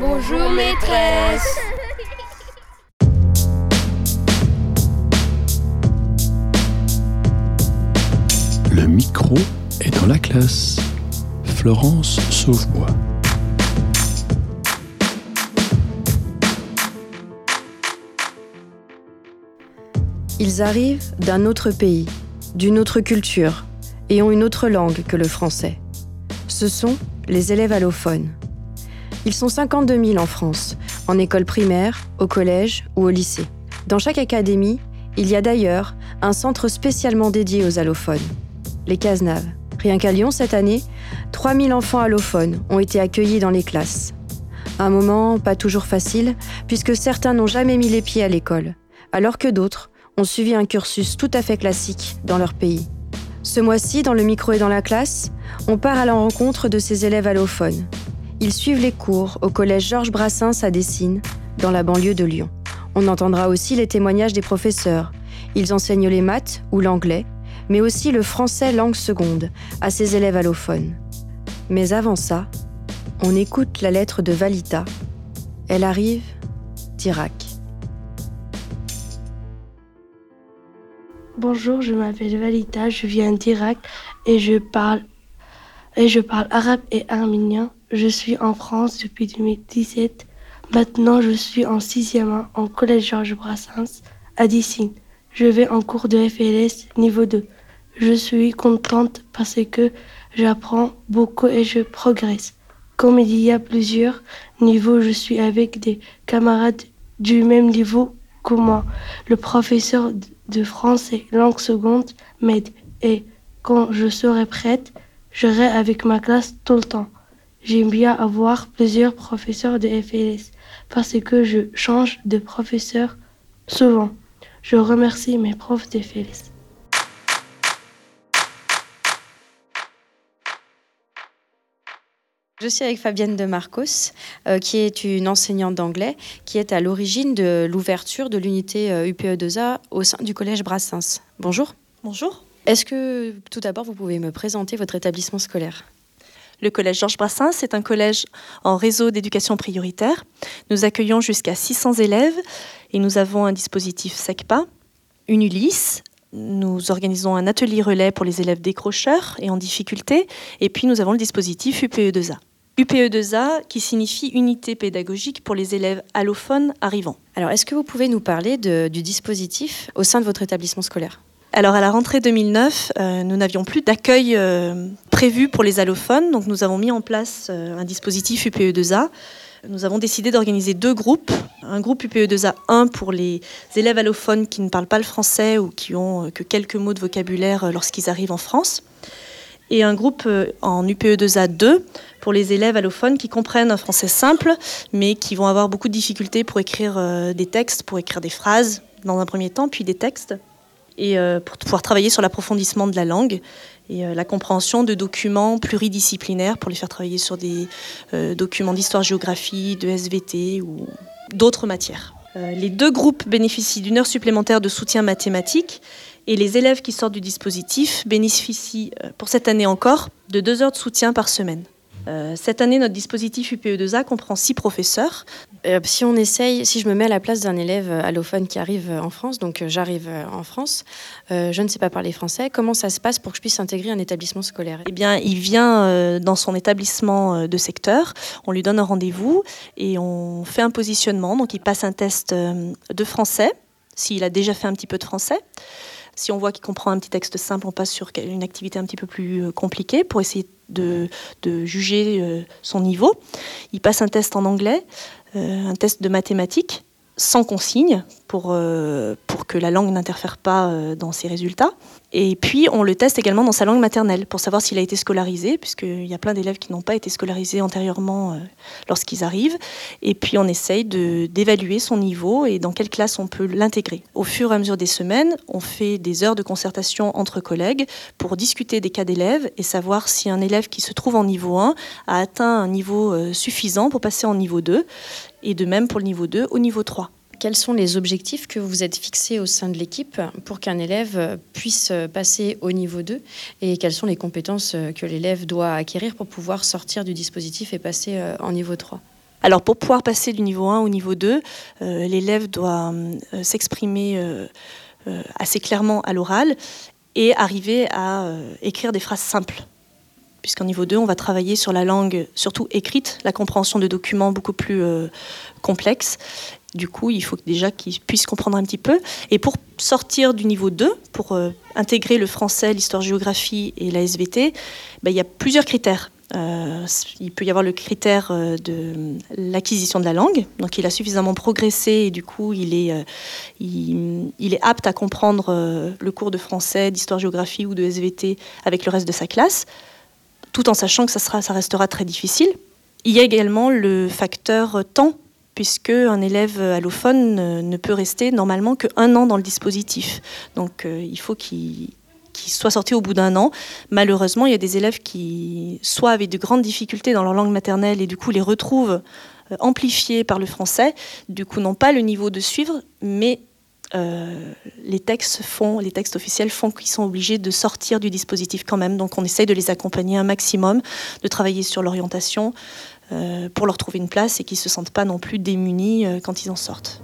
Bonjour maîtresse. Le micro est dans la classe. Florence Sauvebois. Ils arrivent d'un autre pays, d'une autre culture, et ont une autre langue que le français. Ce sont les élèves allophones. Ils sont 52 000 en France, en école primaire, au collège ou au lycée. Dans chaque académie, il y a d'ailleurs un centre spécialement dédié aux allophones, les Casenaves. Rien qu'à Lyon cette année, 3000 enfants allophones ont été accueillis dans les classes. Un moment pas toujours facile, puisque certains n'ont jamais mis les pieds à l'école, alors que d'autres ont suivi un cursus tout à fait classique dans leur pays. Ce mois-ci, dans le micro et dans la classe, on part à la rencontre de ces élèves allophones. Ils suivent les cours au collège Georges Brassens à Dessines, dans la banlieue de Lyon. On entendra aussi les témoignages des professeurs. Ils enseignent les maths ou l'anglais, mais aussi le français langue seconde à ces élèves allophones. Mais avant ça, on écoute la lettre de Valita. Elle arrive d'Irak. Bonjour, je m'appelle Valita, je viens d'Irak et je parle et je parle arabe et arménien. Je suis en France depuis 2017. Maintenant, je suis en sixième en collège Georges Brassens à Dissine. Je vais en cours de FLS niveau 2. Je suis contente parce que j'apprends beaucoup et je progresse. Comme il y a plusieurs niveaux, je suis avec des camarades du même niveau que moi. Le professeur de français langue seconde m'aide et quand je serai prête, j'irai avec ma classe tout le temps. J'aime bien avoir plusieurs professeurs de FLS parce que je change de professeur souvent. Je remercie mes profs de FLS. Je suis avec Fabienne de Marcos, euh, qui est une enseignante d'anglais, qui est à l'origine de l'ouverture de l'unité euh, UPE2A au sein du collège Brassens. Bonjour. Bonjour. Est-ce que tout d'abord vous pouvez me présenter votre établissement scolaire? Le collège Georges Brassens est un collège en réseau d'éducation prioritaire. Nous accueillons jusqu'à 600 élèves et nous avons un dispositif SECPA, une ULIS, nous organisons un atelier relais pour les élèves décrocheurs et en difficulté. Et puis nous avons le dispositif UPE2A. UPE2A qui signifie unité pédagogique pour les élèves allophones arrivants. Alors est-ce que vous pouvez nous parler du dispositif au sein de votre établissement scolaire? Alors à la rentrée 2009, euh, nous n'avions plus d'accueil euh, prévu pour les allophones, donc nous avons mis en place euh, un dispositif UPE2A nous avons décidé d'organiser deux groupes. Un groupe UPE2A 1 pour les élèves allophones qui ne parlent pas le français ou qui ont que quelques mots de vocabulaire lorsqu'ils arrivent en France. Et un groupe en UPE2A 2 pour les élèves allophones qui comprennent un français simple, mais qui vont avoir beaucoup de difficultés pour écrire des textes, pour écrire des phrases dans un premier temps, puis des textes, et pour pouvoir travailler sur l'approfondissement de la langue et euh, la compréhension de documents pluridisciplinaires pour les faire travailler sur des euh, documents d'histoire-géographie, de SVT ou d'autres matières. Euh, les deux groupes bénéficient d'une heure supplémentaire de soutien mathématique et les élèves qui sortent du dispositif bénéficient pour cette année encore de deux heures de soutien par semaine. Euh, cette année, notre dispositif UPE2A comprend six professeurs. Euh, si on essaye, si je me mets à la place d'un élève allophone qui arrive en France, donc euh, j'arrive en France, je ne sais pas parler français, comment ça se passe pour que je puisse intégrer un établissement scolaire? Eh bien, il vient dans son établissement de secteur, on lui donne un rendez-vous et on fait un positionnement. Donc, il passe un test de français, s'il a déjà fait un petit peu de français. Si on voit qu'il comprend un petit texte simple, on passe sur une activité un petit peu plus compliquée pour essayer de, juger euh, son niveau. Il passe un test en anglais, euh, un test de mathématiques, sans consigne, pour, euh, pour que la langue n'interfère pas dans ses résultats. Et puis, on le teste également dans sa langue maternelle pour savoir s'il a été scolarisé, puisqu'il y a plein d'élèves qui n'ont pas été scolarisés antérieurement euh, lorsqu'ils arrivent. Et puis, on essaye d'évaluer son niveau et dans quelle classe on peut l'intégrer. Au fur et à mesure des semaines, on fait des heures de concertation entre collègues pour discuter des cas d'élèves et savoir si un élève qui se trouve en niveau 1 a atteint un niveau euh, suffisant pour passer en niveau 2, et de même pour le niveau 2 au niveau 3 quels sont les objectifs que vous êtes fixés au sein de l'équipe pour qu'un élève puisse passer au niveau 2 et quelles sont les compétences que l'élève doit acquérir pour pouvoir sortir du dispositif et passer euh, en niveau 3 Alors pour pouvoir passer du niveau 1 au niveau 2, l'élève doit s'exprimer assez clairement à l'oral et arriver à écrire des phrases simples puisqu'en niveau 2, on va travailler sur la langue surtout écrite, la compréhension de documents beaucoup plus euh, complexes. Du coup, il faut déjà qu'ils puissent comprendre un petit peu. Et pour sortir du niveau 2, pour euh, intégrer le français, l'histoire-géographie et la SVT, ben, il y a plusieurs critères. Euh, il peut y avoir le critère de l'acquisition de la langue. Donc, il a suffisamment progressé et du coup, il est, apte à comprendre le cours de français, d'histoire-géographie ou de SVT avec le reste de sa classe tout en sachant que ça restera très difficile. Il y a également le facteur temps, puisque un élève allophone ne peut rester normalement qu'un an dans le dispositif. Donc euh, il faut qu'il soit sorti au bout d'un an. Malheureusement, il y a des élèves qui soit avaient de grandes difficultés dans leur langue maternelle et du coup les retrouvent euh, amplifiés par le français, du coup n'ont pas le niveau de suivre, mais euh, les textes font, les textes officiels font qu'ils sont obligés de sortir du dispositif quand même. Donc on essaye de les accompagner un maximum, de travailler sur l'orientation pour leur trouver une place et qu'ils ne se sentent pas non plus démunis euh, quand ils en sortent.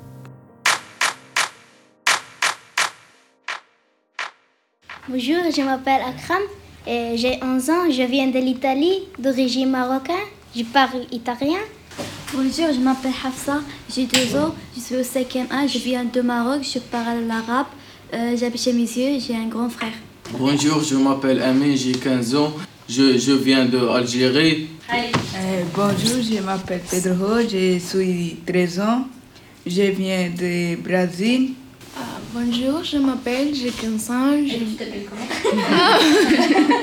Bonjour, je m'appelle Akram, j'ai 11 ans, je viens de l'Italie, d'origine marocaine, je parle italien. Bonjour, je m'appelle Hafsa, j'ai deux ans, je suis au 5 A, je viens de Maroc, je parle l'arabe, euh, j'habite chez mes yeux, j'ai un grand frère. Bonjour, je m'appelle Amin, j'ai 15 ans, je, je viens d'Algérie. Euh, bonjour, je m'appelle Pedro, je suis 13 ans, je viens du Brésil. Ah, bonjour, je m'appelle, j'ai 15 ans. Je... tu t'appelles comment?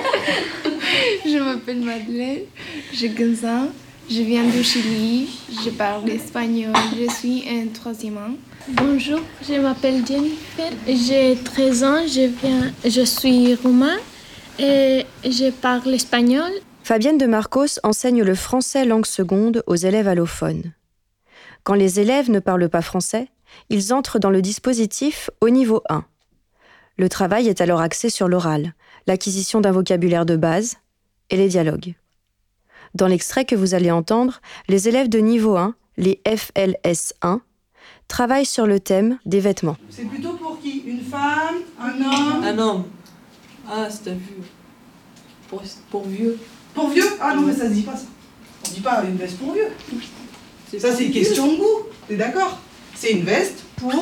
Je m'appelle Madeleine, j'ai 15 ans. Je viens du Chili, je parle espagnol, je suis un troisième an. Bonjour, je m'appelle Jennifer, j'ai 13 ans, je, viens, je suis roumain et je parle espagnol. Fabienne de Marcos enseigne le français langue seconde aux élèves allophones. Quand les élèves ne parlent pas français, ils entrent dans le dispositif au niveau 1. Le travail est alors axé sur l'oral, l'acquisition d'un vocabulaire de base et les dialogues. Dans l'extrait que vous allez entendre, les élèves de niveau 1, les FLS1, travaillent sur le thème des vêtements. C'est plutôt pour qui? Une femme? Un homme? Un homme. Ah, c'est un vieux. Pour, pour, vieux. Pour vieux? Ah non, mais ça se dit pas ça. On dit pas une veste pour vieux. Ça, c'est une question de goût. T'es d'accord? C'est une veste pour.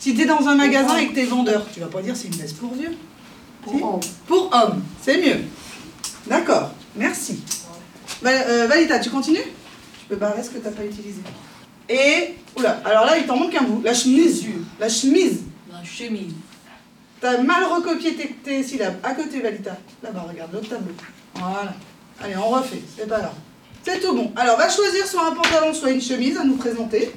Si t'es dans un magasin et que t'es vendeur, tu vas pas dire c'est une veste pour vieux. Pour homme. Pour homme, c'est mieux. D'accord, merci. Euh, Valita, tu continues? Tu peux barrer ce que tu n'as pas utilisé. Et, oula, alors là, il t'en manque un bout. La chemise. La chemise. La chemise. T'as mal recopié tes, tes, syllabes. À côté, Valita. Là-bas, regarde, l'autre tableau. Voilà. Allez, on refait. C'est pas grave. C'est tout bon. Alors, va choisir soit un pantalon, soit une chemise à nous présenter.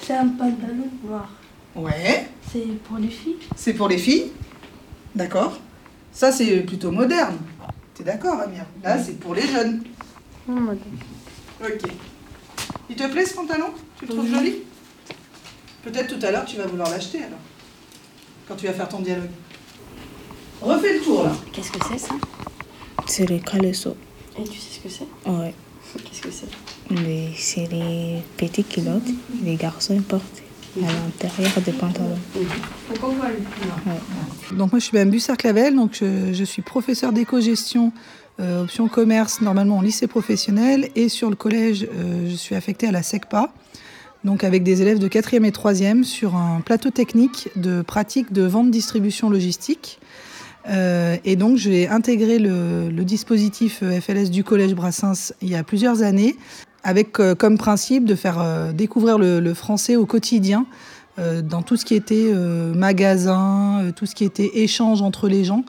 C'est un pantalon noir. Ouais. C'est pour les filles C'est pour les filles. D'accord. Ça, c'est plutôt moderne. T'es d'accord, Amir? Là, c'est pour les jeunes. Ok. Il te plaît ce pantalon? Tu le trouves joli? Peut-être tout à l'heure tu vas vouloir l'acheter alors. Quand tu vas faire ton dialogue. Refais le tour là. Qu'est-ce que c'est ça? C'est les caleçons. Et tu sais ce que c'est? Ouais. Qu'est-ce que c'est? C'est les petits culottes les garçons portent à l'intérieur des pantalons. Donc moi je suis Mme Bussard-Clavel, donc je, je, suis professeur d'éco-gestion euh, option commerce normalement en lycée professionnel et sur le collège euh, je suis affectée à la SECPA, donc avec des élèves de 4e et 3e sur un plateau technique de pratique de vente distribution logistique. Euh, et donc j'ai intégré le, le, dispositif FLS du collège Brassens il y a plusieurs années avec euh, comme principe de faire euh, découvrir le, le, français au quotidien euh, dans tout ce qui était magasin, tout ce qui était échange entre les gens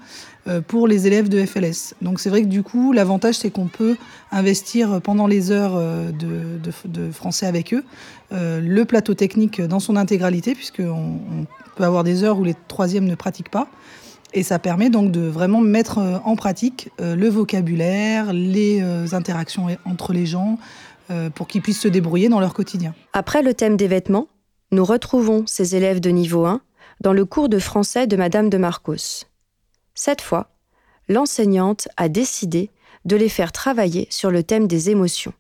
pour les élèves de FLS. Donc c'est vrai que du coup, l'avantage, c'est qu'on peut investir pendant les heures de, de, français avec eux le plateau technique dans son intégralité, puisqu'on on peut avoir des heures où les troisièmes ne pratiquent pas. Et ça permet donc de vraiment mettre en pratique le vocabulaire, les interactions entre les gens, pour qu'ils puissent se débrouiller dans leur quotidien. Après le thème des vêtements, nous retrouvons ces élèves de niveau 1 dans le cours de français de Madame de Marcos. Cette fois, l'enseignante a décidé de les faire travailler sur le thème des émotions.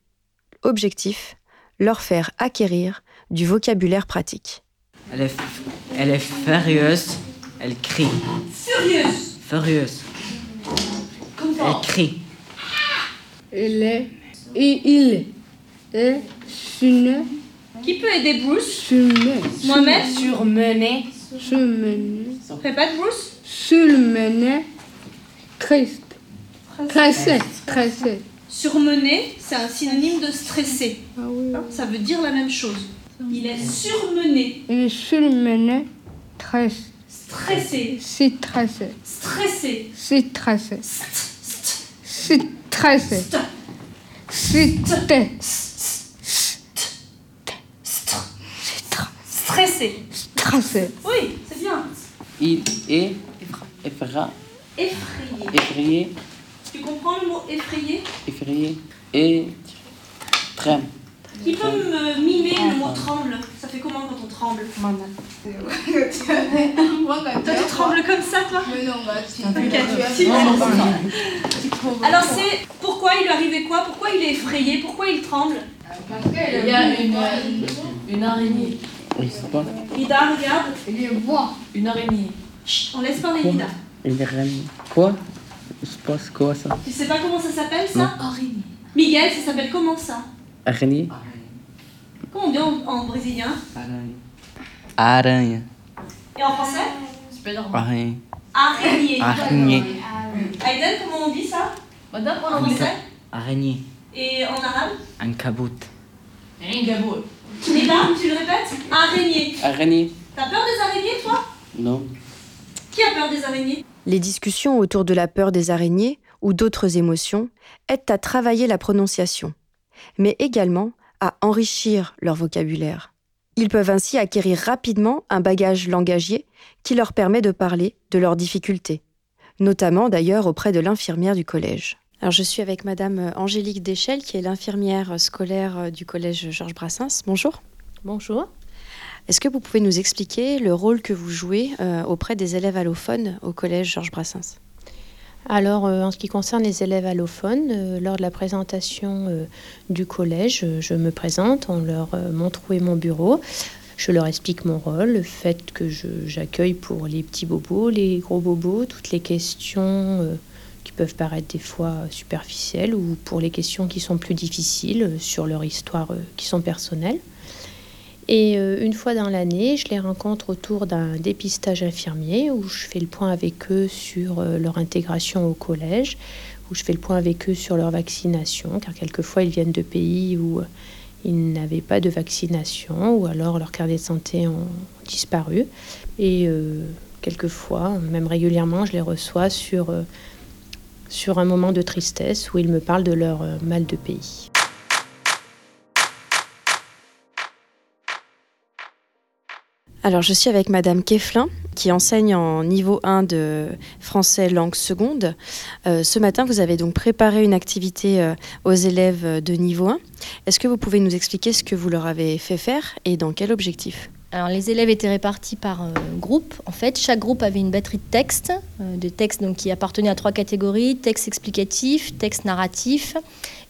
objectif, leur faire acquérir du vocabulaire pratique. Elle est, elle est furieuse, elle crie. Furieuse Furieuse. Elle crie. Il est, il, il est surmené. Qui peut aider Bruce? Surmené. Mohamed? Surmené. Surmené. Répète Bruce? Surmené. Triste. Stressé. Stressé. Surmené, c'est un synonyme de stressé. Ah oui. Ça veut dire la même chose. Il est surmené, Il est surmené. Stressé. stressé, C'est stressé. stressé. C'est stressé. C'est stressé. C'est Stressé. stressé. Oui, c'est bien. Il est effra- Effrayé. effrayé, Tu comprends le mot effrayé? Effrayé. Et tremble. Qui peut me mimer le mot tremble? Ça fait comment quand on tremble? Moi, quand Toi, tu trembles comme ça, toi? Mais non, bah, si. Alors, c'est pourquoi il lui arrivait quoi? Pourquoi il est effrayé? Pourquoi il tremble? Il y a une, une araignée. Oui, c'est pas. Ida, regarde. Il y a une araignée. Chut, on laisse parler. Il est remis. Quoi Je sais pas c'est quoi ça. Tu sais pas comment ça s'appelle, ça. Araignée. Miguel, ça s'appelle comment ça Araignée Comment on dit en, en brésilien Aranha. Et en français Arranha. Araignée. Araignée. Aiden, comment on dit ça Madame, En français Araignée. Et en arabe Un cabout. Un gabou. Ida, tu le répètes Araignée. Araignée. T'as peur des araignées, toi Non. Qui a peur des araignées? Les discussions autour de la peur des araignées ou d'autres émotions aident à travailler la prononciation, mais également à enrichir leur vocabulaire. Ils peuvent ainsi acquérir rapidement un bagage langagier qui leur permet de parler de leurs difficultés, notamment d'ailleurs auprès de l'infirmière du collège. Alors je suis avec Madame Angélique Deschelles, qui est l'infirmière scolaire du collège Georges Brassens. Bonjour. Bonjour. Est-ce que vous pouvez nous expliquer le rôle que vous jouez euh, auprès des élèves allophones au collège Georges Brassens? Alors, euh, en ce qui concerne les élèves allophones, euh, lors de la présentation du collège, je me présente, on leur montre où est mon bureau. Je leur explique mon rôle, le fait que j'accueille pour les petits bobos, les gros bobos, toutes les questions qui peuvent paraître des fois superficielles ou pour les questions qui sont plus difficiles sur leur histoire qui sont personnelles. Et euh, une fois dans l'année, je les rencontre autour d'un dépistage infirmier où je fais le point avec eux sur euh, leur intégration au collège, où je fais le point avec eux sur leur vaccination, car quelquefois ils viennent de pays où euh, ils n'avaient pas de vaccination ou alors leurs carnets de santé ont disparu. Et quelquefois, même régulièrement, je les reçois sur, sur un moment de tristesse où ils me parlent de leur mal de pays. Alors, je suis avec Madame Keflin, qui enseigne en niveau 1 de français langue seconde. Euh, ce matin, vous avez donc préparé une activité euh, aux élèves de niveau 1. Est-ce que vous pouvez nous expliquer ce que vous leur avez fait faire et dans quel objectif? Alors, les élèves étaient répartis par euh, groupe. En fait, chaque groupe avait une batterie de textes, euh, de textes donc, qui appartenaient à trois catégories texte explicatif, texte narratif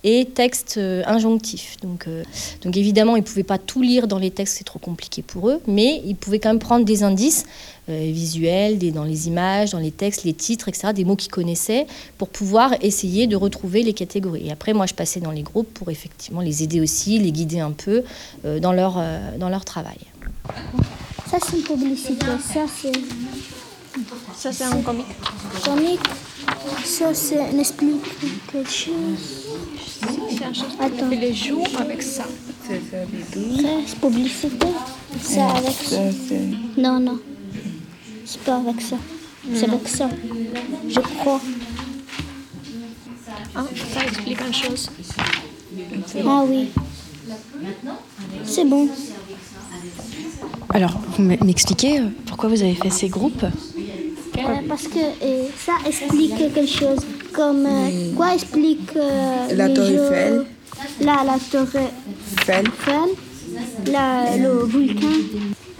et texte euh, injonctif. Donc, euh, donc, évidemment, ils ne pouvaient pas tout lire dans les textes, c'est trop compliqué pour eux, mais ils pouvaient quand même prendre des indices euh, visuels, des, dans les images, dans les textes, les titres, etc., des mots qu'ils connaissaient, pour pouvoir essayer de retrouver les catégories. Et après, moi, je passais dans les groupes pour effectivement les aider aussi, les guider un peu euh, dans, leur, euh, dans leur travail. Ça, c'est une publicité. Ça, c'est. Ça, c'est un comique. Comique. Ça, c'est un explique quelque chose. Attends. Il joue avec ça. Ça, c'est publicité? Ça, avec ça? Non, non. C'est pas avec ça. C'est avec ça. Je crois. Ah, ça explique une chose. Ah oui. C'est bon. Alors, vous m'expliquez euh, pourquoi vous avez fait ces groupes? Euh, parce que euh, ça explique quelque chose. Comme euh, quoi explique euh, La les tour jeux- Eiffel. Là, la tour Eiffel. Là, le volcan.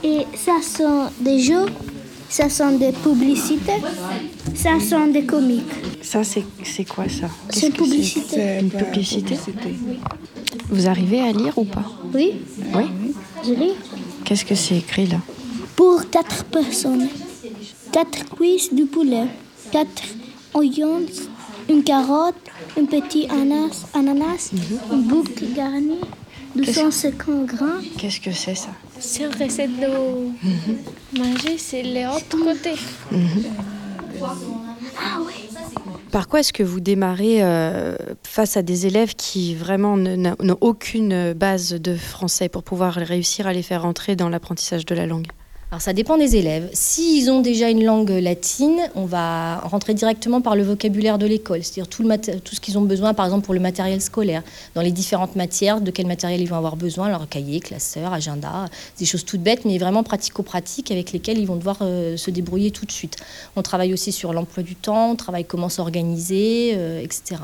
Et ça sont des jeux. Ça sont des publicités. Ça sont des comiques. Ça, c'est c'est quoi ça? C'est une publicité. C'est Une publicité? Vous arrivez à lire ou pas? Oui. Oui Je lis. Qu'est-ce que c'est écrit là? Pour quatre personnes. Quatre cuisses de poulet. Quatre oignons. Une carotte. Un petit ananas. ananas Une boucle garnie. 250 grammes. Qu'est-ce que c'est ça C'est une recette de manger, c'est l'autre côté. Par quoi est-ce que vous démarrez euh, face à des élèves qui vraiment n'ont aucune base de français pour pouvoir réussir à les faire entrer dans l'apprentissage de la langue? Alors ça dépend des élèves. S'ils ont déjà une langue latine, on va rentrer directement par le vocabulaire de l'école, c'est-à-dire tout, ce qu'ils ont besoin, par exemple pour le matériel scolaire, dans les différentes matières, de quel matériel ils vont avoir besoin, leur cahier, classeur, agenda, des choses toutes bêtes, mais vraiment pratico-pratiques avec lesquelles ils vont devoir euh, se débrouiller tout de suite. On travaille aussi sur l'emploi du temps, on travaille comment s'organiser, euh, etc.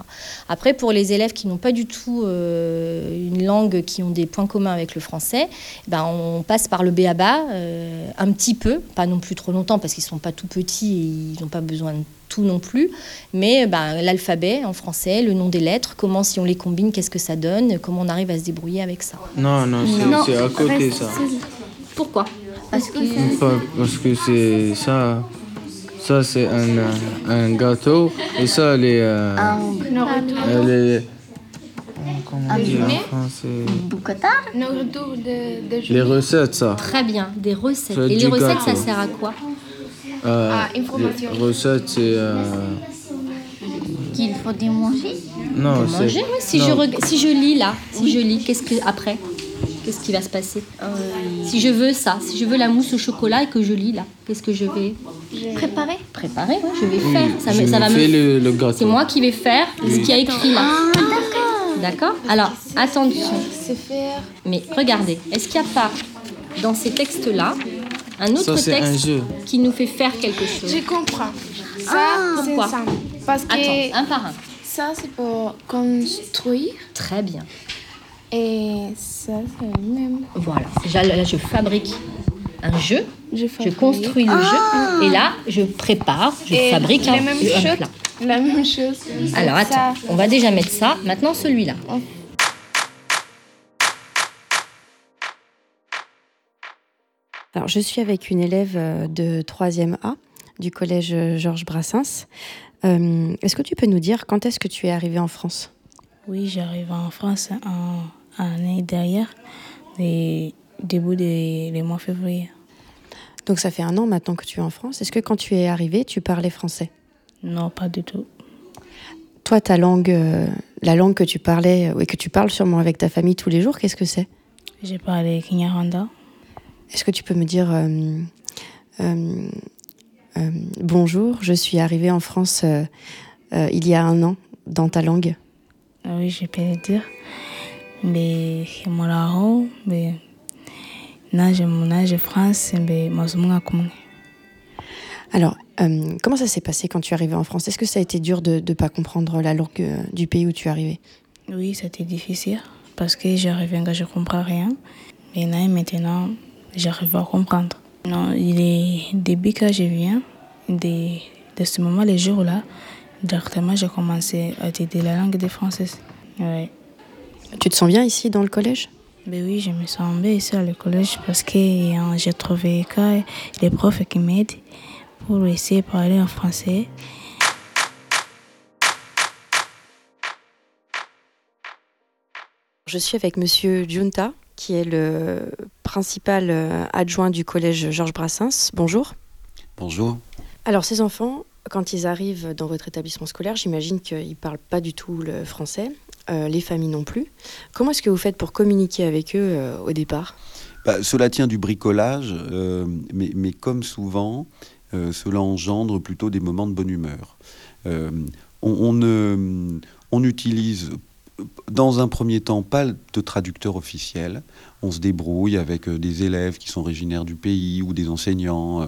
Après, pour les élèves qui n'ont pas du tout euh, une langue, qui ont des points communs avec le français, ben, on passe par le béaba euh, un petit peu, pas non plus trop longtemps parce qu'ils ne sont pas tout petits et ils n'ont pas besoin de tout non plus, mais ben, l'alphabet en français, le nom des lettres, comment si on les combine, qu'est-ce que ça donne, comment on arrive à se débrouiller avec ça. Non, non, c'est- Non, c'est à côté reste- ça. Pourquoi? Parce que Pas- parce que c'est ça. Ça, c'est un, un gâteau. Et ça, les. euh, euh, les comment dire en français Nourriture de, de Les recettes, ça. Très bien, des recettes. C'est Et les du recettes, ça gâteau. sert à quoi Euh, Ah, information. Les recettes, c'est. euh, Qu'il faut manger. non, c'est. manger, oui. Si non. je, reg- si je lis là, si je lis, qu'est-ce que après Qu'est-ce qui va se passer Si je veux ça, si je veux la mousse au chocolat et que je lis là, qu'est-ce que je vais Préparer. préparer Oui, je vais Oui, faire. Ça, je me- ça va fais me. le, le gâteau. C'est moi qui vais faire ce Oui. qu'il y a écrit là. D'accord Alors, attention. Mais regardez, est-ce qu'il n'y a pas dans ces textes-là un autre Ça, c'est un texte jeu. qui nous fait faire quelque chose Je comprends. Ça, Ah, c'est pourquoi simple. Parce que Attends, un par un. ça, c'est pour construire. Très bien. Et ça, c'est le même. Voilà. Là, je fabrique un jeu. Je, construis le Ah jeu. Et là, je prépare, je Et fabrique un, même un plat. La même chose. Alors, Ça, attends. On va déjà mettre ça. Maintenant, celui-là. Alors, je suis avec une élève euh, de 3e A du collège euh, Georges Brassens. Euh, est-ce que tu peux nous dire quand est-ce que tu es arrivée en France? Oui, j'arrive en France en année derrière, des début des les mois février. Donc, ça fait un an maintenant que tu es en France. Est-ce que quand tu es arrivée, tu parlais français? Non, pas du tout. Toi, ta langue, euh, la langue que tu parlais euh, et que tu parles sûrement avec ta famille tous les jours, qu'est-ce que c'est? J'ai parlé Kinyarwanda. Est-ce que tu peux me dire euh, bonjour, je suis arrivée en France il y a un an dans ta langue? Ah Oui, je peux le dire. Mais nage mon nage France, mais kumwe. Alors, euh, comment ça s'est passé quand tu es arrivée en France? Est-ce que ça a été dur de ne pas comprendre la langue euh, du pays où tu es arrivée? Oui, c'était difficile parce que j'arrivais quand je comprends rien. Mais là, maintenant, j'arrive à comprendre. Non, il est début quand je viens, de, de ce moment, les jours-là, directement, j'ai commencé à étudier la langue des Français. Ouais. Tu te sens bien ici dans le collège? Ben oui, je me sens bien ici à le collège parce que euh, j'ai trouvé que les profs qui m'aident pour essayer de parler en français. Je suis avec monsieur Junta, qui est le principal euh, adjoint du collège Georges Brassens. Bonjour. Bonjour. Alors, ces enfants, quand ils arrivent dans votre établissement scolaire, j'imagine qu'ils ne parlent pas du tout le français, euh, les familles non plus. Comment est-ce que vous faites pour communiquer avec eux euh, au départ? Bah, cela tient du bricolage, euh, mais, mais comme souvent, euh, cela engendre plutôt des moments de bonne humeur. Euh, on, on on utilise dans un premier temps pas de traducteur officiel. On se débrouille avec euh, des élèves qui sont originaires du pays ou des enseignants. euh,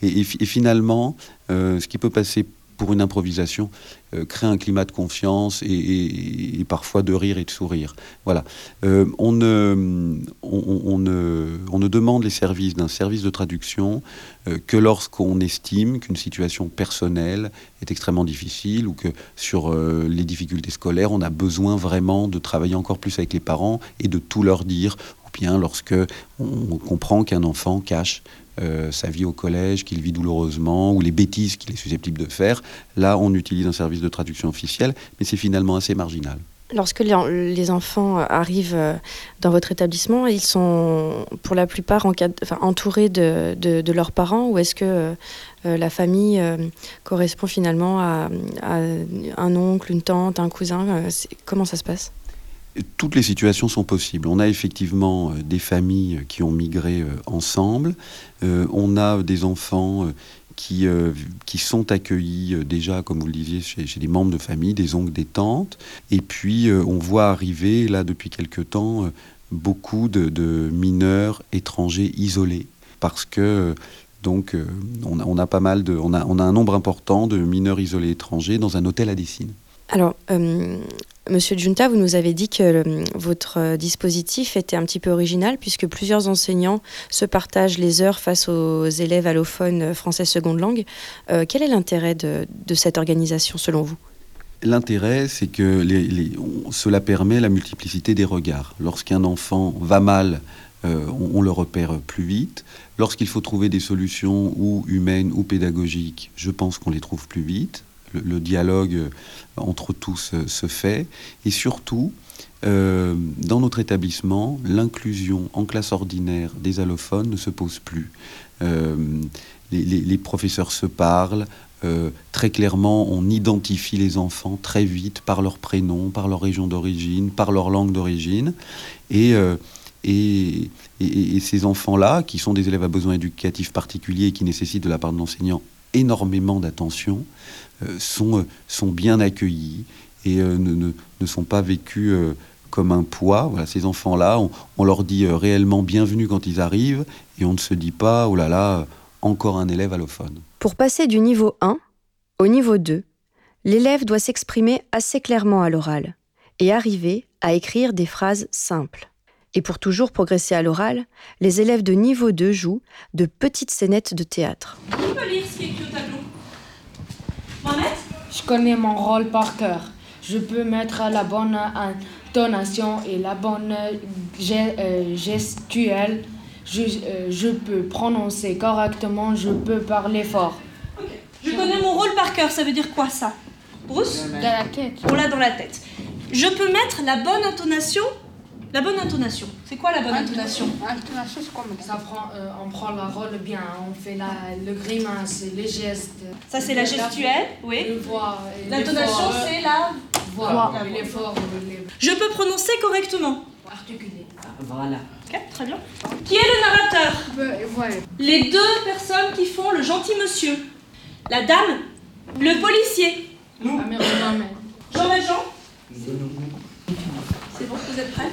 et, et fi- et finalement, euh, ce qui peut passer pour une improvisation, euh, crée un climat de confiance et, parfois de rire et de sourire. Voilà. Euh, on, ne, on, ne, on, ne, demande les services d'un service de traduction euh, que lorsqu'on estime qu'une situation personnelle est extrêmement difficile ou que sur les difficultés scolaires, on a besoin vraiment de travailler encore plus avec les parents et de tout leur dire, ou bien lorsque on comprend qu'un enfant cache euh, sa vie au collège qu'il vit douloureusement ou les bêtises qu'il est susceptible de faire. Là, on utilise un service de traduction officiel, mais c'est finalement assez marginal. Lorsque les enfants arrivent euh, dans votre établissement, ils sont pour la plupart entourés de, leurs parents ou est-ce que euh, la famille correspond finalement à, un oncle, une tante, un cousin Comment ça se passe? Toutes les situations sont possibles. On a effectivement euh, des familles qui ont migré euh, ensemble. Euh, on a des enfants qui, qui sont accueillis déjà, comme vous le disiez, chez, des membres de famille, des oncles, des tantes. Et puis, on voit arriver, là, depuis quelque temps, beaucoup de, mineurs étrangers isolés. Parce que, donc, on a, pas mal de, on a, on a un nombre important de mineurs isolés étrangers dans un hôtel à Dessine. Alors, Monsieur Junta, vous nous avez dit que euh, votre euh, dispositif était un petit peu original puisque plusieurs enseignants se partagent les heures face aux élèves allophones euh, français seconde langue. quel est l'intérêt de, cette organisation selon vous? L'intérêt, c'est que cela permet la multiplicité des regards. Lorsqu'un enfant va mal, on, le repère plus vite. Lorsqu'il faut trouver des solutions ou humaines ou pédagogiques, je pense qu'on les trouve plus vite le, dialogue euh, entre tous euh, se fait. Et surtout, euh, dans notre établissement, l'inclusion en classe ordinaire des allophones ne se pose plus. les, professeurs se parlent. très clairement, on identifie les enfants très vite par leur prénom, par leur région d'origine, par leur langue d'origine. Et, et, ces enfants-là, qui sont des élèves à besoins éducatifs particuliers et qui nécessitent de la part de l'enseignant énormément d'attention, sont, euh, sont bien accueillis et euh, ne, ne, sont pas vécus comme un poids. Voilà, ces enfants-là, on, leur dit réellement bienvenue quand ils arrivent et on ne se dit pas, oh là là, encore un élève allophone. Pour passer du niveau 1 au niveau 2, l'élève doit s'exprimer assez clairement à l'oral et arriver à écrire des phrases simples. Et pour toujours progresser à l'oral, les élèves de niveau 2 jouent de petites scénettes de théâtre. Qui peut lire ce qui est écrit au tableau je connais mon rôle par cœur. Je peux mettre la bonne intonation et la bonne euh, gestuelle. Je, euh, je, peux prononcer correctement, je peux parler fort. Je connais mon rôle par cœur, ça veut dire quoi ça? Bruce? Dans la tête. On l'a dans la tête. Je peux mettre la bonne intonation la bonne intonation. C'est quoi la bonne intonation Intonation, c'est comme ça. Prend, euh, on prend la rôle bien, on fait la, le grimace, les gestes. Ça, c'est la gestuelle, oui. L'intonation, c'est la voix. L'effort. Je peux prononcer correctement. Articuler. Voilà. Ok, très bien. Qui est le narrateur. Les deux personnes qui font le gentil monsieur. La dame, le policier. Nous. Jean-Valjean C'est bon, vous êtes prêts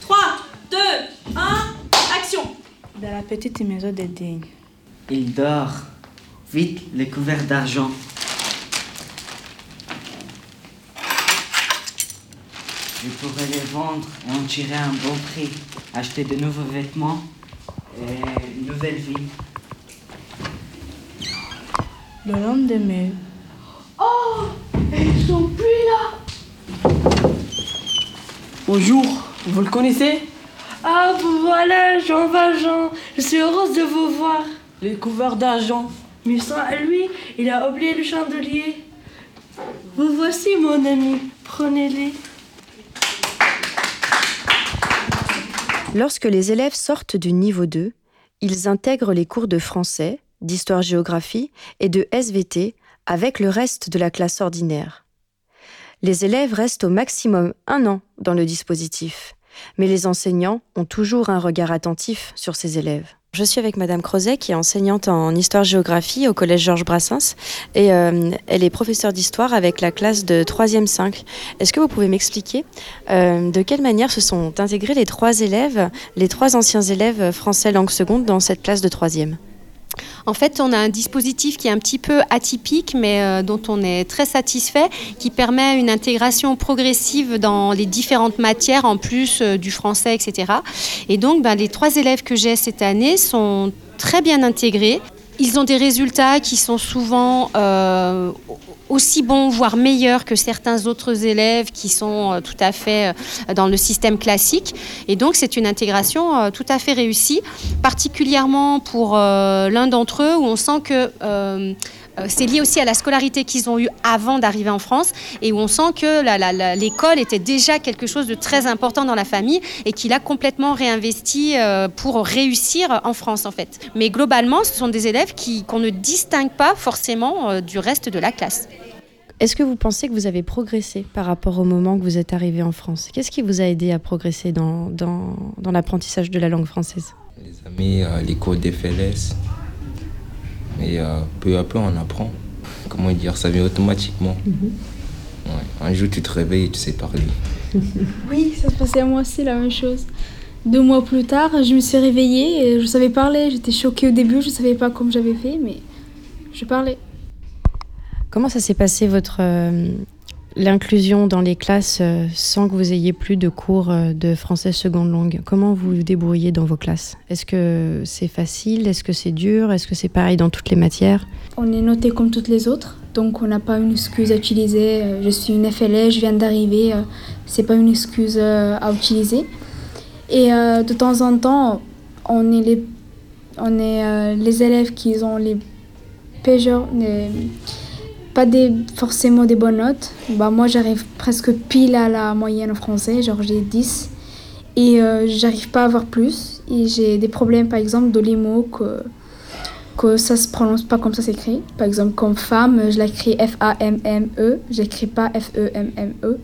3, 2, 1, action Dans la petite maison de Digne. Il dort. Vite, les couverts d'argent. Je pourrais les vendre et en tirer un bon prix. Acheter de nouveaux vêtements et une nouvelle vie. Le lendemain. Oh Ils sont plus là Bonjour, vous le connaissez Ah, vous voilà, Jean Valjean. Je suis heureuse de vous voir. Les couverts d'argent. Mais sans lui, il a oublié le chandelier. Vous voici, mon ami. Prenez-les. Lorsque les élèves sortent du niveau 2, ils intègrent les cours de français, d'histoire-géographie et de SVT avec le reste de la classe ordinaire. Les élèves restent au maximum un an dans le dispositif, mais les enseignants ont toujours un regard attentif sur ces élèves. Je suis avec Madame Crozet, qui est enseignante en histoire-géographie au Collège Georges Brassens, et euh, elle est professeure d'histoire avec la classe de 3e 5. Est-ce que vous pouvez m'expliquer euh, de quelle manière se sont intégrés les trois élèves, les trois anciens élèves français langue seconde dans cette classe de 3e En fait, on a un dispositif qui est un petit peu atypique, mais euh, dont on est très satisfait, qui permet une intégration progressive dans les différentes matières, en plus euh, du français, etc. Et donc, ben, les trois élèves que j'ai cette année sont très bien intégrés. Ils ont des résultats qui sont souvent euh, aussi bons, voire meilleurs que certains autres élèves qui sont euh, tout à fait euh, dans le système classique. Et donc, c'est une intégration tout à fait réussie, particulièrement pour l'un d'entre eux où on sent que c'est lié aussi à la scolarité qu'ils ont eue avant d'arriver en France et où on sent que la- la- la- l'école était déjà quelque chose de très important dans la famille et qu'il a complètement réinvesti euh, pour réussir en France en fait. Mais globalement, ce sont des élèves qui- qu'on ne distingue pas forcément euh, du reste de la classe. Est-ce que vous pensez que vous avez progressé par rapport au moment que vous êtes arrivé en France? Qu'est-ce qui vous a aidé à progresser dans, dans, dans l'apprentissage de la langue française? Amis, euh, les cours d'FLS. Et euh, peu à peu, on apprend. Comment dire, ça vient automatiquement. Ouais. Un jour, tu te réveilles et tu sais parler. Oui, ça se passait à moi aussi la même chose. Deux mois plus tard, je me suis réveillée et je savais parler. J'étais choquée au début, je ne savais pas comment j'avais fait, mais je parlais. Comment ça s'est passé votre euh, l'inclusion dans les classes euh, sans que vous ayez plus de cours euh, de français seconde langue Comment vous vous débrouillez dans vos classes? Est-ce que c'est facile? Est-ce que c'est dur? Est-ce que c'est pareil dans toutes les matières? On est noté comme toutes les autres, donc on n'a pas une excuse à utiliser. Euh, Je suis une FLA, je viens d'arriver, c'est pas une excuse à utiliser. Et de temps en temps, on est les, élèves qui ont les péjeurs, pas des, forcément des bonnes notes. Bah, moi, j'arrive presque pile à la moyenne en français, genre j'ai 10. Et euh, j'arrive pas à avoir plus. Et j'ai des problèmes, par exemple, de les mots que, que ça se prononce pas comme ça s'écrit. Par exemple, comme femme, je l'écris F-A-M-M-E, j'écris pas F-E-M-M-E.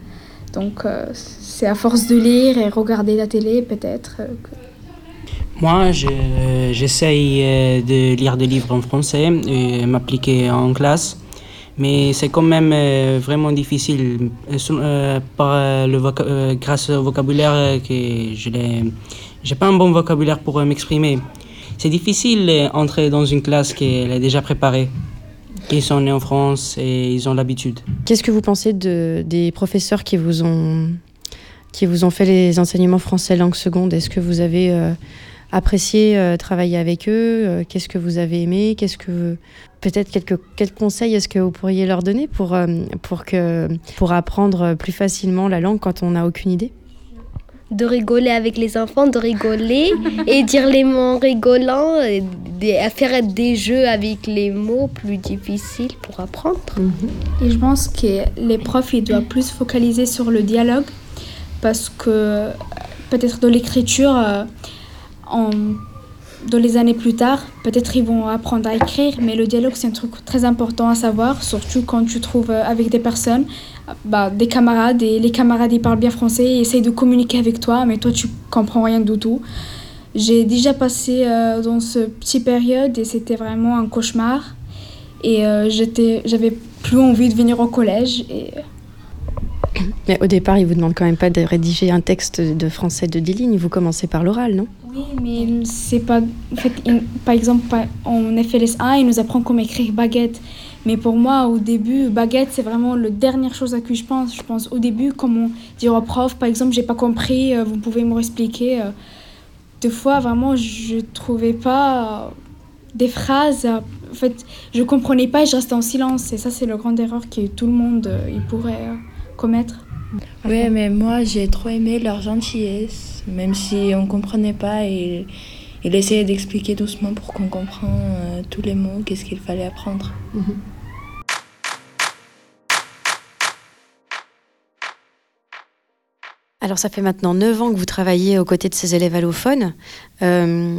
Donc, euh, c'est à force de lire et regarder la télé, peut-être. euh, Moi, je- j'essaye de lire des livres en français et m'appliquer en classe, mais c'est quand même euh, vraiment difficile euh, euh, par, le grâce au vocabulaire que je n'ai j'ai pas un bon vocabulaire pour m'exprimer. C'est difficile d'entrer dans une classe qui est déjà préparée. Ils sont nés en France et ils ont l'habitude. Qu'est-ce que vous pensez de, des professeurs qui vous ont qui vous ont fait les enseignements français langue seconde? Est-ce que vous avez apprécié travailler avec eux? Qu'est-ce que vous avez aimé? Qu'est-ce que peut-être quelques quels conseils est-ce que vous pourriez leur donner pour euh, pour que pour apprendre plus facilement la langue quand on n'a aucune idée? De rigoler avec les enfants, de rigoler et dire les mots en rigolant, et faire des jeux avec les mots plus difficiles pour apprendre. Et je pense que les profs ils doivent plus focaliser sur le dialogue parce que peut-être de l'écriture, euh, en- dans les années plus tard, peut-être ils vont apprendre à écrire, mais le dialogue c'est un truc très important à savoir, surtout quand tu trouves euh, avec des personnes, euh, bah, des camarades, et les camarades ils parlent bien français, ils essayent de communiquer avec toi, mais toi tu comprends rien du tout. J'ai déjà passé euh, dans ce petit période et c'était vraiment un cauchemar. Et j'avais plus envie de venir au collège. Et Mais au départ, ils vous demandent quand même pas de rédiger un texte de français de 10 lignes. Vous commencez par l'oral, non? Oui, mais c'est pas. En fait, par exemple, en FLS1, il nous apprend comment écrire baguette. Mais pour moi, au début, baguette, c'est vraiment la dernière chose à que je pense. Je pense au début, comment dire au prof, par exemple, j'ai pas compris, euh, vous pouvez me expliquer. euh. Deux fois, vraiment, je trouvais pas euh, des phrases. En fait, je comprenais pas et je restais en silence. Et ça, c'est la grande erreur que tout le monde il pourrait commettre. Oui, mais moi j'ai trop aimé leur gentillesse, même si on comprenait pas et il essayait d'expliquer doucement pour qu'on comprenne euh, tous les mots, qu'est-ce qu'il fallait apprendre. Alors, ça fait maintenant 9 ans que vous travaillez aux côtés de ces élèves allophones. Euh,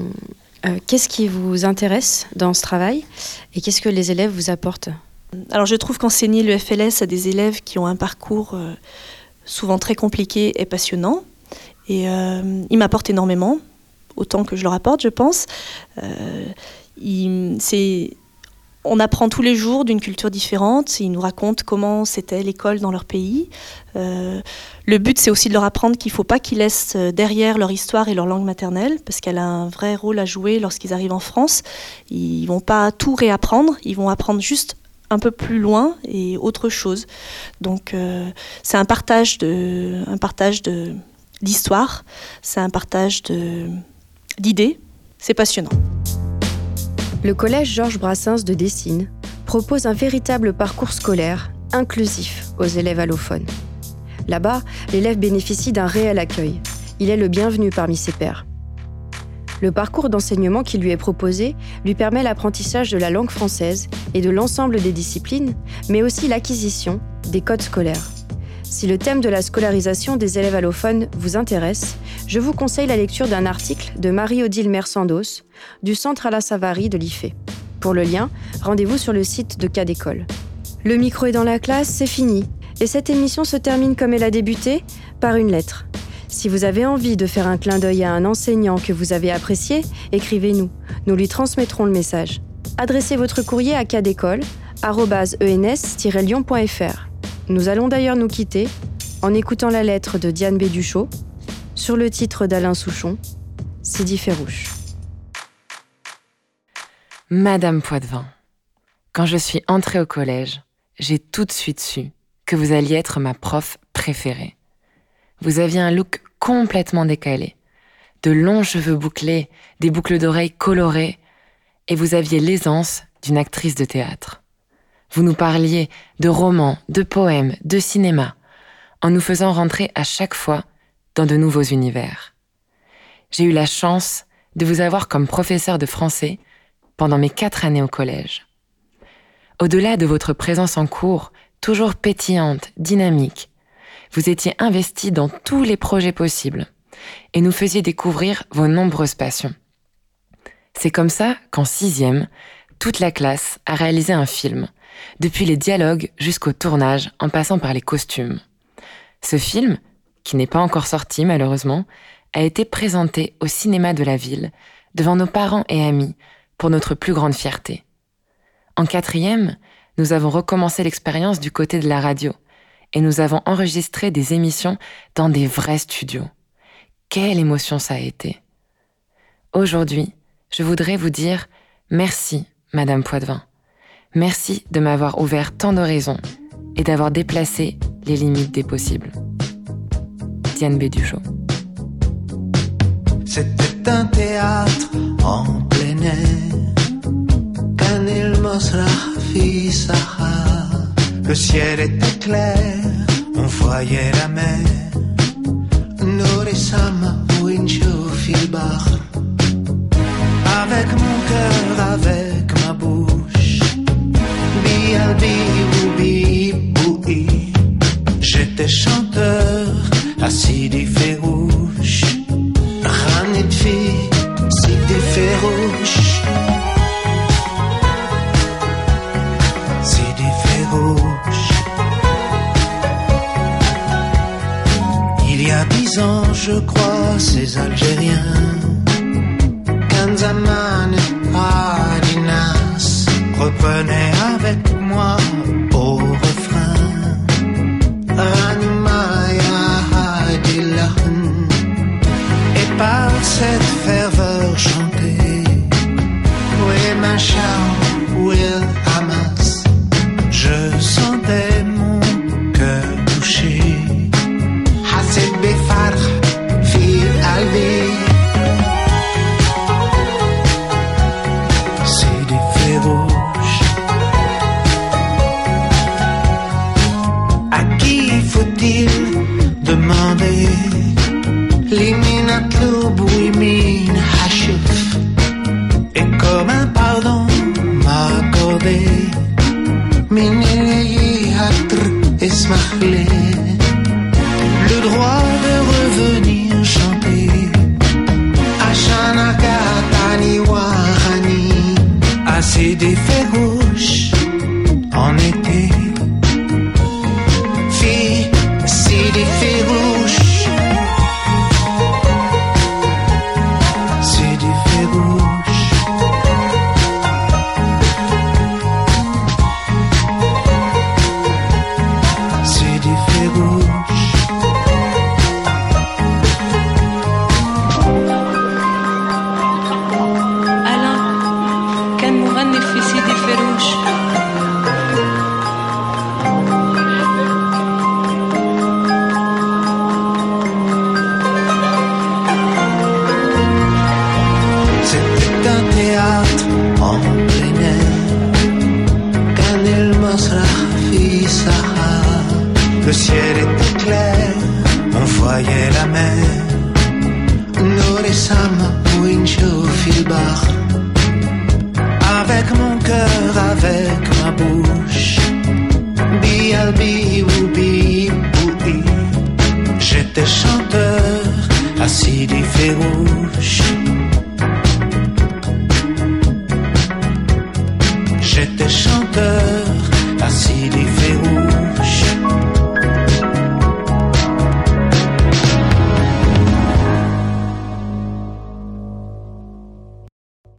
euh, qu'est-ce qui vous intéresse dans ce travail et qu'est-ce que les élèves vous apportent? Alors je trouve qu'enseigner le FLS à des élèves qui ont un parcours euh, souvent très compliqué et passionnant, et euh, ils m'apportent énormément, autant que je leur apporte, je pense. Euh, on apprend tous les jours d'une culture différente. Ils nous racontent comment c'était l'école dans leur pays. Euh, le but, c'est aussi de leur apprendre qu'il ne faut pas qu'ils laissent derrière leur histoire et leur langue maternelle, parce qu'elle a un vrai rôle à jouer lorsqu'ils arrivent en France. Ils vont pas tout réapprendre, ils vont apprendre juste un peu plus loin et autre chose. Donc, euh, c'est un partage de, d'histoire, c'est un partage de d'idées. C'est passionnant. Le collège Georges Brassens de Dessine propose un véritable parcours scolaire inclusif aux élèves allophones. Là-bas, l'élève bénéficie d'un réel accueil. Il est le bienvenu parmi ses pairs. Le parcours d'enseignement qui lui est proposé lui permet l'apprentissage de la langue française et de l'ensemble des disciplines, mais aussi l'acquisition des codes scolaires. Si le thème de la scolarisation des élèves allophones vous intéresse, je vous conseille la lecture d'un article de Marie-Odile Mersandos du Centre à la Savary de l'IFE. Pour le lien, rendez-vous sur le site de Cas d'école. Le micro est dans la classe, c'est fini. Et cette émission se termine comme elle a débuté, par une lettre. Si vous avez envie de faire un clin d'œil à un enseignant que vous avez apprécié, écrivez-nous. Nous lui transmettrons le message. Adressez votre courrier à cadécole, lyon.fr. Nous allons d'ailleurs nous quitter en écoutant la lettre de Diane Béduchot sur le titre d'Alain Souchon, Sidi Ferrouche. Madame Poitvin, quand je suis entrée au collège, j'ai tout de suite su que vous alliez être ma prof préférée. Vous aviez un look complètement décalé, de longs cheveux bouclés, des boucles d'oreilles colorées, et vous aviez l'aisance d'une actrice de théâtre. Vous nous parliez de romans, de poèmes, de cinéma, en nous faisant rentrer à chaque fois dans de nouveaux univers. J'ai eu la chance de vous avoir comme professeur de français pendant mes quatre années au collège. Au-delà de votre présence en cours, toujours pétillante, dynamique, vous étiez investi dans tous les projets possibles et nous faisiez découvrir vos nombreuses passions. C'est comme ça qu'en sixième, toute la classe a réalisé un film depuis les dialogues jusqu'au tournage en passant par les costumes. Ce film, qui n'est pas encore sorti malheureusement, a été présenté au cinéma de la ville, devant nos parents et amis, pour notre plus grande fierté. En quatrième, nous avons recommencé l'expérience du côté de la radio, et nous avons enregistré des émissions dans des vrais studios. Quelle émotion ça a été. Aujourd'hui, je voudrais vous dire merci, Madame Poitvin. Merci de m'avoir ouvert tant d'horizons et d'avoir déplacé les limites des possibles. Diane Béduchot. C'était un théâtre en plein air. Le ciel était clair, on voyait la mer. Norisama Avec mon cœur, avec ma bouche J'étais chanteur, assis des férouches. Rani de fille, si des férouches. Je crois, ces Algériens. Kanzaman, Adinas, reprenaient avec moi au refrain. Et par cette ferveur chantée, oui, ma chère,